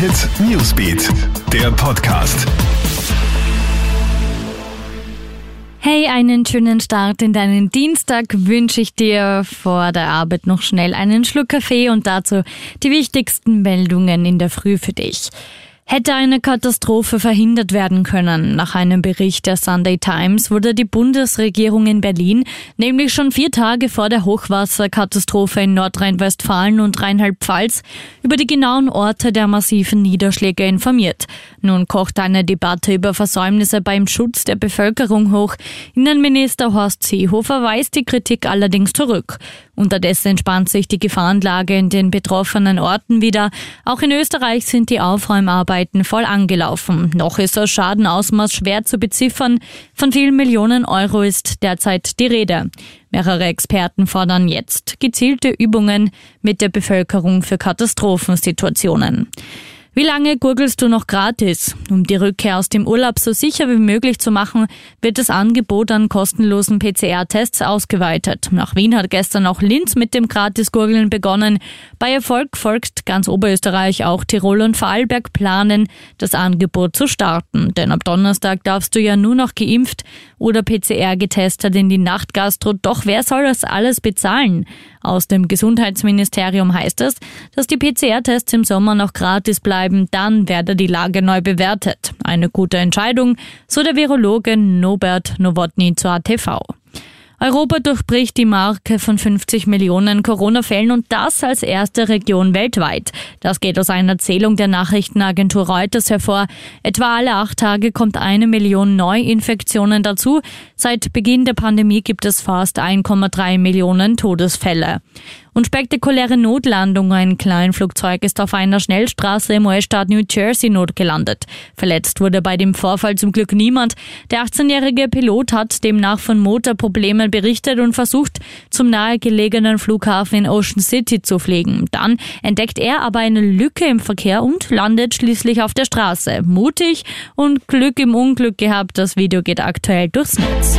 Hit Newsbeat, der Podcast. Hey, einen schönen Start in deinen Dienstag wünsche ich dir vor der Arbeit noch schnell einen Schluck Kaffee und dazu die wichtigsten Meldungen in der Früh für dich. Hätte eine Katastrophe verhindert werden können. Nach einem Bericht der Sunday Times wurde die Bundesregierung in Berlin nämlich schon vier Tage vor der Hochwasserkatastrophe in Nordrhein-Westfalen und Rheinland-Pfalz über die genauen Orte der massiven Niederschläge informiert. Nun kocht eine Debatte über Versäumnisse beim Schutz der Bevölkerung hoch. Innenminister Horst Seehofer weist die Kritik allerdings zurück. Unterdessen entspannt sich die Gefahrenlage in den betroffenen Orten wieder. Auch in Österreich sind die Aufräumarbeiten voll angelaufen. Noch ist das Schadenausmaß schwer zu beziffern. Von vielen Millionen Euro ist derzeit die Rede. Mehrere Experten fordern jetzt gezielte Übungen mit der Bevölkerung für Katastrophensituationen. Wie lange gurgelst du noch gratis? Um die Rückkehr aus dem Urlaub so sicher wie möglich zu machen, wird das Angebot an kostenlosen PCR-Tests ausgeweitet. Nach Wien hat gestern auch Linz mit dem Gratis-Gurgeln begonnen. Bei Erfolg folgt ganz Oberösterreich, auch Tirol und Vorarlberg planen, das Angebot zu starten. Denn ab Donnerstag darfst du ja nur noch geimpft oder PCR getestet in die Nachtgastro. Doch wer soll das alles bezahlen? Aus dem Gesundheitsministerium heißt es, dass die PCR-Tests im Sommer noch gratis bleiben dann werde die Lage neu bewertet. Eine gute Entscheidung, so der Virologe Nobert Nowotny zur ATV. Europa durchbricht die Marke von 50 Millionen Corona-Fällen und das als erste Region weltweit. Das geht aus einer Zählung der Nachrichtenagentur Reuters hervor. Etwa alle acht Tage kommt eine Million Neuinfektionen dazu. Seit Beginn der Pandemie gibt es fast 1,3 Millionen Todesfälle. Und spektakuläre Notlandung. Ein Kleinflugzeug ist auf einer Schnellstraße im US-Staat New Jersey notgelandet. Verletzt wurde bei dem Vorfall zum Glück niemand. Der 18-jährige Pilot hat demnach von Motorproblemen berichtet und versucht, zum nahegelegenen Flughafen in Ocean City zu fliegen. Dann entdeckt er aber eine Lücke im Verkehr und landet schließlich auf der Straße. Mutig und Glück im Unglück gehabt. Das Video geht aktuell durchs Netz.